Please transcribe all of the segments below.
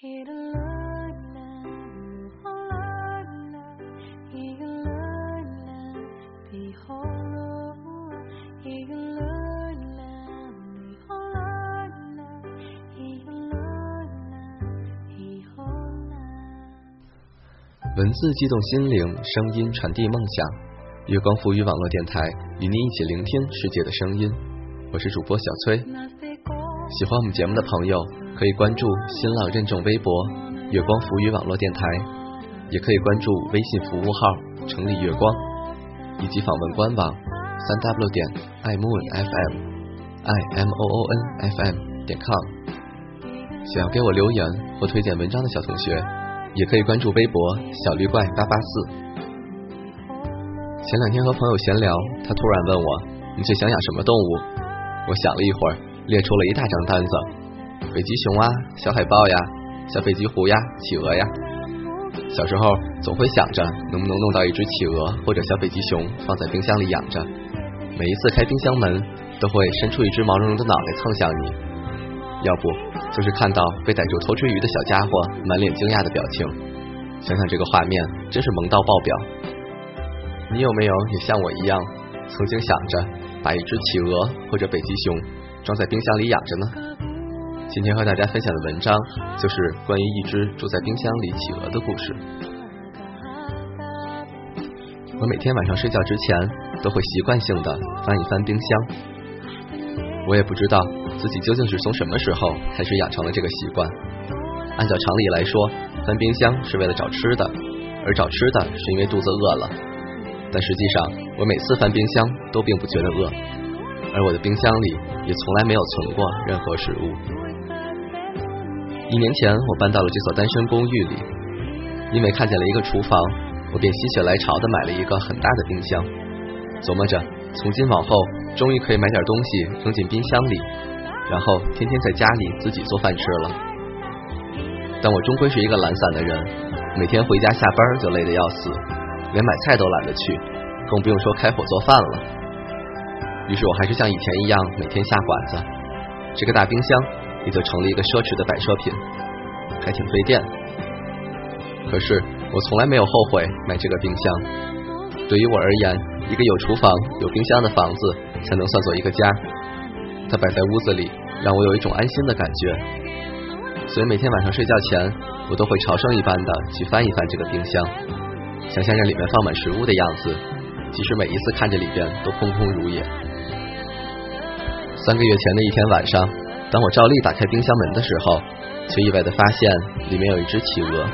文字激动心灵，声音传递梦想。月光浮语网络电台与您一起聆听世界的声音。我是主播小崔。喜欢我们节目的朋友可以关注新浪认证微博“月光浮语网络电台”，也可以关注微信服务号“城里月光”，以及访问官网三 w 点 i moon fm i m o o n f m 点 com。想要给我留言或推荐文章的小同学，也可以关注微博“小绿怪八八四”。前两天和朋友闲聊，他突然问我：“你最想养什么动物？”我想了一会儿，列出了一大张单子：北极熊啊，小海豹呀，小北极狐呀，企鹅呀。小时候总会想着能不能弄到一只企鹅或者小北极熊放在冰箱里养着，每一次开冰箱门都会伸出一只毛茸茸的脑袋蹭向你，要不就是看到被逮住偷吃鱼的小家伙满脸惊讶的表情。想想这个画面，真是萌到爆表。你有没有也像我一样，曾经想着把一只企鹅或者北极熊装在冰箱里养着呢？今天和大家分享的文章就是关于一只住在冰箱里企鹅的故事。我每天晚上睡觉之前都会习惯性的翻一翻冰箱。我也不知道自己究竟是从什么时候开始养成了这个习惯。按照常理来说，翻冰箱是为了找吃的，而找吃的是因为肚子饿了。但实际上，我每次翻冰箱都并不觉得饿，而我的冰箱里也从来没有存过任何食物。一年前，我搬到了这所单身公寓里，因为看见了一个厨房，我便心血来潮的买了一个很大的冰箱，琢磨着从今往后终于可以买点东西扔进冰箱里，然后天天在家里自己做饭吃了。但我终归是一个懒散的人，每天回家下班就累得要死。连买菜都懒得去，更不用说开火做饭了。于是我还是像以前一样每天下馆子，这个大冰箱就成了一个奢侈的摆设品，还挺费电。可是我从来没有后悔买这个冰箱。对于我而言，一个有厨房、有冰箱的房子才能算作一个家。它摆在屋子里，让我有一种安心的感觉。所以每天晚上睡觉前，我都会朝圣一般的去翻一翻这个冰箱。想象着里面放满食物的样子，即使每一次看着里边都空空如也。三个月前的一天晚上，当我照例打开冰箱门的时候，却意外的发现里面有一只企鹅。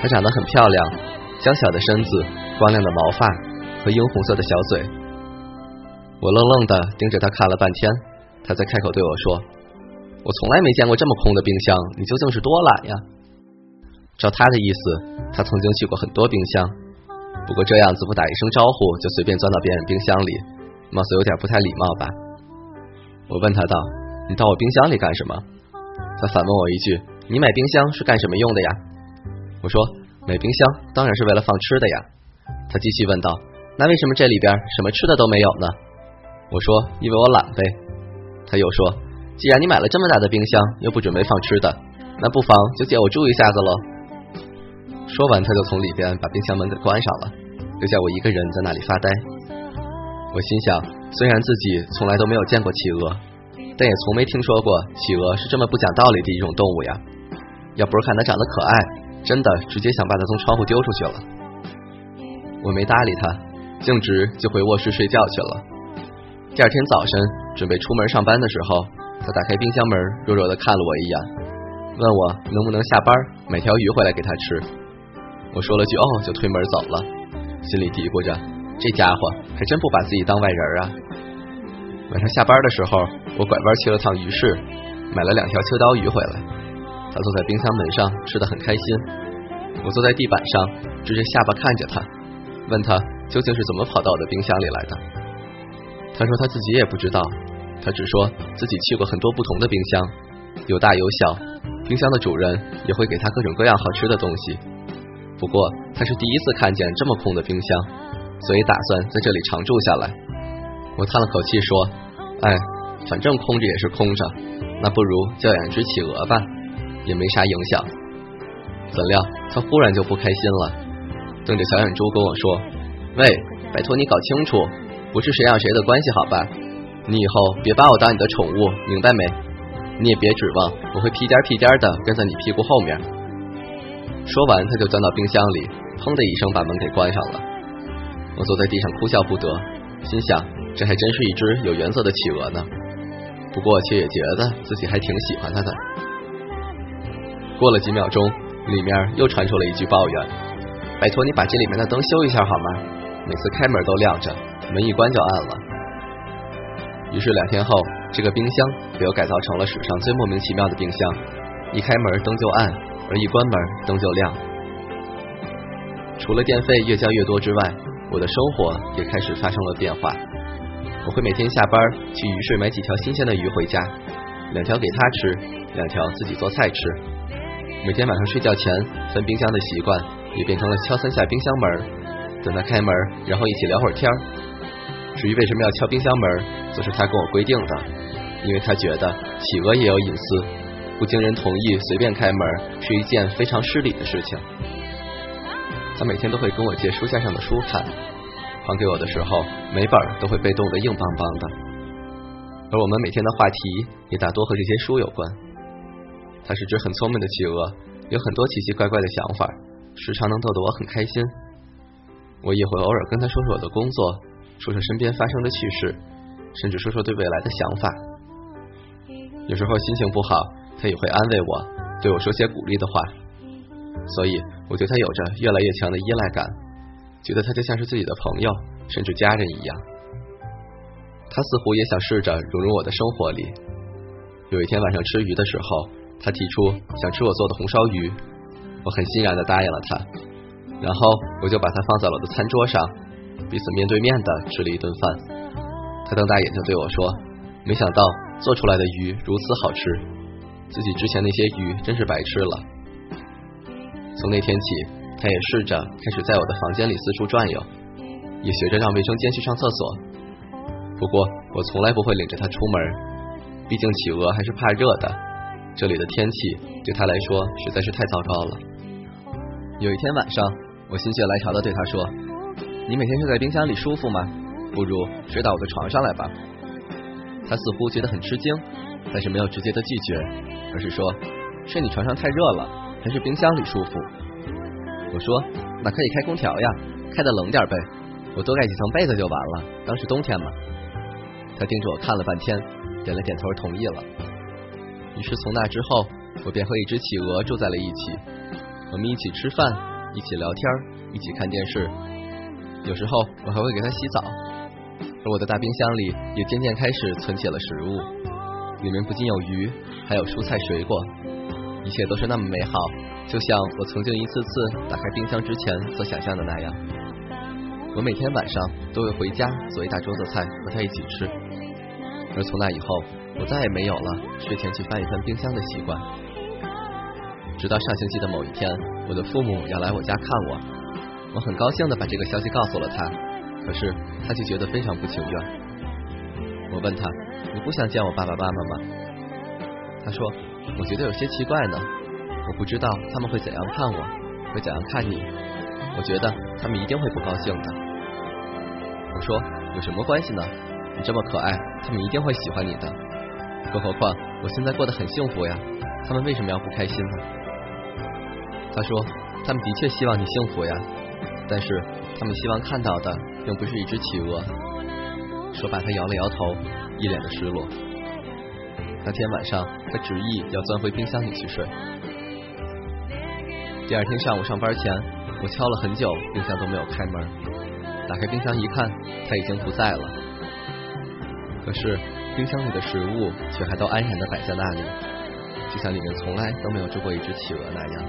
它长得很漂亮，娇小的身子，光亮的毛发和樱红色的小嘴。我愣愣的盯着它看了半天，它才开口对我说：“我从来没见过这么空的冰箱，你究竟是多懒呀？”照他的意思，他曾经去过很多冰箱，不过这样子不打一声招呼就随便钻到别人冰箱里，貌似有点不太礼貌吧？我问他道：“你到我冰箱里干什么？”他反问我一句：“你买冰箱是干什么用的呀？”我说：“买冰箱当然是为了放吃的呀。”他继续问道：“那为什么这里边什么吃的都没有呢？”我说：“因为我懒呗。”他又说：“既然你买了这么大的冰箱，又不准备放吃的，那不妨就借我住一下子喽。”说完，他就从里边把冰箱门给关上了，留下我一个人在那里发呆。我心想，虽然自己从来都没有见过企鹅，但也从没听说过企鹅是这么不讲道理的一种动物呀。要不是看它长得可爱，真的直接想把它从窗户丢出去了。我没搭理他，径直就回卧室睡觉去了。第二天早晨准备出门上班的时候，他打开冰箱门，弱弱的看了我一眼，问我能不能下班买条鱼回来给他吃。我说了句“哦”，就推门走了，心里嘀咕着，这家伙还真不把自己当外人啊。晚上下班的时候，我拐弯去了趟鱼市，买了两条秋刀鱼回来。他坐在冰箱门上吃的很开心，我坐在地板上支着下巴看着他，问他究竟是怎么跑到我的冰箱里来的。他说他自己也不知道，他只说自己去过很多不同的冰箱，有大有小，冰箱的主人也会给他各种各样好吃的东西。不过他是第一次看见这么空的冰箱，所以打算在这里常住下来。我叹了口气说：“哎，反正空着也是空着，那不如叫养只企鹅吧，也没啥影响。怎料他忽然就不开心了，瞪着小眼珠跟我说：“喂，拜托你搞清楚，不是谁让谁的关系好吧？你以后别把我当你的宠物，明白没？你也别指望我会屁颠屁颠的跟在你屁股后面。”说完，他就钻到冰箱里，砰的一声把门给关上了。我坐在地上哭笑不得，心想这还真是一只有原则的企鹅呢。不过却也觉得自己还挺喜欢它的。过了几秒钟，里面又传出了一句抱怨：“拜托你把这里面的灯修一下好吗？每次开门都亮着，门一关就暗了。”于是两天后，这个冰箱被我改造成了史上最莫名其妙的冰箱，一开门灯就暗，而一关门灯就亮。除了电费越交越多之外，我的生活也开始发生了变化。我会每天下班去鱼市买几条新鲜的鱼回家，两条给他吃，两条自己做菜吃。每天晚上睡觉前翻冰箱的习惯也变成了敲三下冰箱门，等他开门，然后一起聊会儿天。至于为什么要敲冰箱门，则是他跟我规定的，因为他觉得企鹅也有隐私，不经人同意随便开门是一件非常失礼的事情。他每天都会跟我借书架上的书看。还给我的时候，每本都会被冻得硬邦邦的。而我们每天的话题也大多和这些书有关。它是只很聪明的企鹅，有很多奇奇怪怪的想法，时常能逗得我很开心。我也会偶尔跟他说说我的工作，说说身边发生的趣事，甚至说说对未来的想法。有时候心情不好，他也会安慰我，对我说些鼓励的话。所以我对他有着越来越强的依赖感。觉得他就像是自己的朋友，甚至家人一样。他似乎也想试着融入我的生活里。有一天晚上吃鱼的时候，他提出想吃我做的红烧鱼，我很欣然的答应了他。然后我就把它放在了我的餐桌上，彼此面对面的吃了一顿饭。他瞪大眼睛对我说：“没想到做出来的鱼如此好吃，自己之前那些鱼真是白吃了。”从那天起。他也试着开始在我的房间里四处转悠，也学着让卫生间去上厕所。不过我从来不会领着他出门，毕竟企鹅还是怕热的，这里的天气对他来说实在是太糟糕了。有一天晚上，我心血来潮的对他说：“你每天睡在冰箱里舒服吗？不如睡到我的床上来吧。”他似乎觉得很吃惊，但是没有直接的拒绝，而是说：“睡你床上太热了，还是冰箱里舒服。”我说：“那可以开空调呀，开的冷点呗，我多盖几层被子就完了，当是冬天嘛。”他盯着我看了半天，点了点头同意了。于是从那之后，我便和一只企鹅住在了一起，我们一起吃饭，一起聊天，一起看电视，有时候我还会给它洗澡。而我的大冰箱里也渐渐开始存起了食物，里面不仅有鱼，还有蔬菜水果，一切都是那么美好。就像我曾经一次次打开冰箱之前所想象的那样，我每天晚上都会回家做一大桌子菜和他一起吃。而从那以后，我再也没有了睡前去翻一翻冰箱的习惯。直到上星期的某一天，我的父母要来我家看我，我很高兴的把这个消息告诉了他，可是他却觉得非常不情愿。我问他：“你不想见我爸爸妈妈吗？”他说：“我觉得有些奇怪呢。”我不知道他们会怎样看我，会怎样看你。我觉得他们一定会不高兴的。我说有什么关系呢？你这么可爱，他们一定会喜欢你的。更何况我现在过得很幸福呀，他们为什么要不开心呢？他说他们的确希望你幸福呀，但是他们希望看到的并不是一只企鹅。说罢，他摇了摇头，一脸的失落。那天晚上，他执意要钻回冰箱里去睡。第二天上午上班前，我敲了很久，冰箱都没有开门。打开冰箱一看，它已经不在了。可是冰箱里的食物却还都安然的摆在那里，就像里面从来都没有住过一只企鹅那样。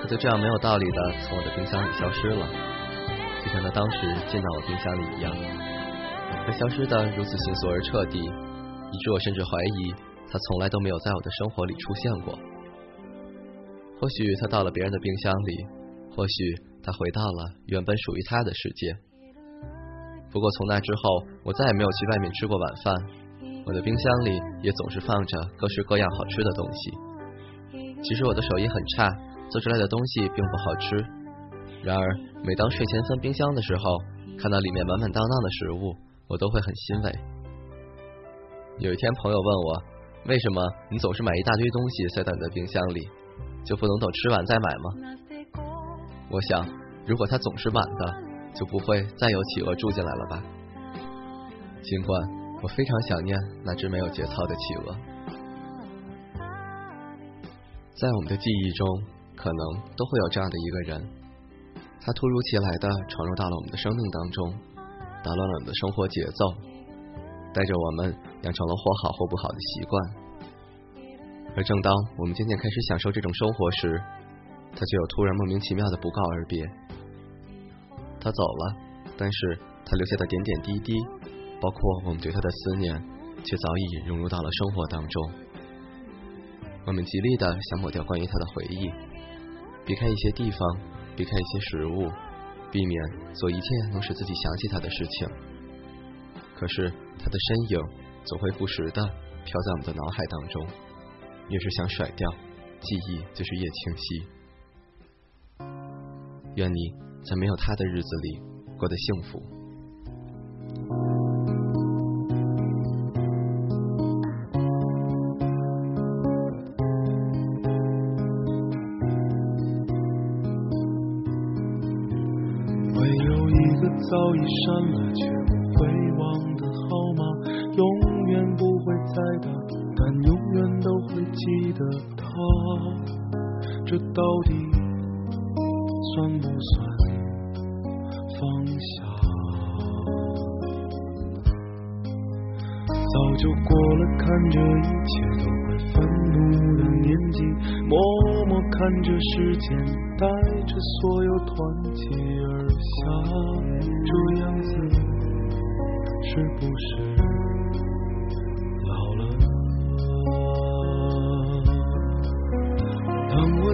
它就这样没有道理的从我的冰箱里消失了，就像它当时进到我冰箱里一样。它消失的如此迅速而彻底，以致我甚至怀疑它从来都没有在我的生活里出现过。或许他到了别人的冰箱里，或许他回到了原本属于他的世界。不过从那之后，我再也没有去外面吃过晚饭。我的冰箱里也总是放着各式各样好吃的东西，其实我的手艺很差，做出来的东西并不好吃。然而，每当睡前翻冰箱的时候，看到里面满满当当的食物，我都会很欣慰。有一天，朋友问我，为什么你总是买一大堆东西塞到你的冰箱里，就不能等吃完再买吗？我想，如果它总是满的，就不会再有企鹅住进来了吧。尽管我非常想念那只没有节操的企鹅，在我们的记忆中，可能都会有这样的一个人，他突如其来的闯入到了我们的生命当中，打乱了我们的生活节奏，带着我们养成了或好或不好的习惯。而正当我们渐渐开始享受这种生活时，他却又突然莫名其妙的不告而别。他走了，但是他留下的点点滴滴。包括我们对他的思念，却早已融入到了生活当中。我们极力的想抹掉关于他的回忆，避开一些地方，避开一些食物，避免做一切能使自己想起他的事情。可是他的身影总会不时的飘在我们的脑海当中，越是想甩掉，记忆就是越清晰。愿你在没有他的日子里过得幸福。唯有一个早已删了却不会忘的他。这到底算不算放下？早就过了看着一切都会愤怒的年纪，默默看着时间带着所有团结而下。这样子是不是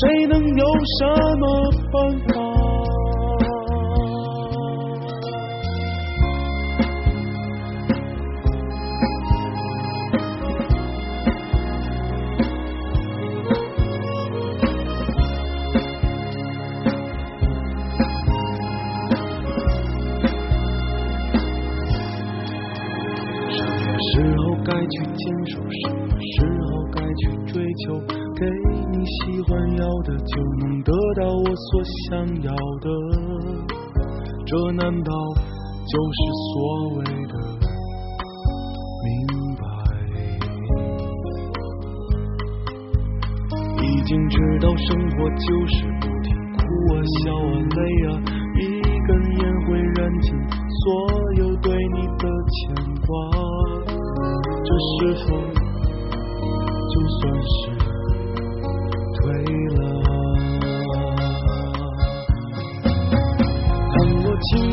谁能有什么办法？就能得到我所想要的，这难道就是所谓的明白？已经知道生活就是不停哭啊笑啊累啊，一根烟会燃尽所有对你的牵挂，这是否就算是？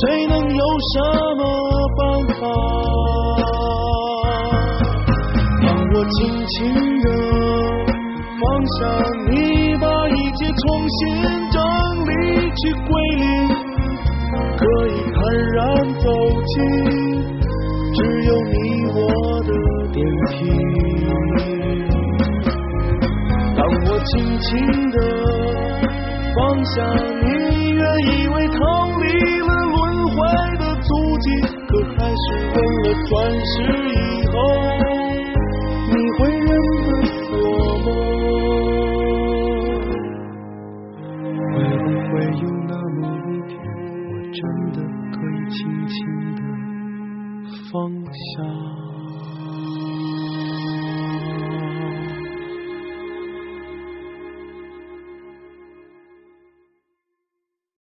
谁能有什么办法？当我轻轻的放下你，把一切重新整理去归零，可以坦然走进只有你我的电梯。当我轻轻的放下你，原以为逃离了。转世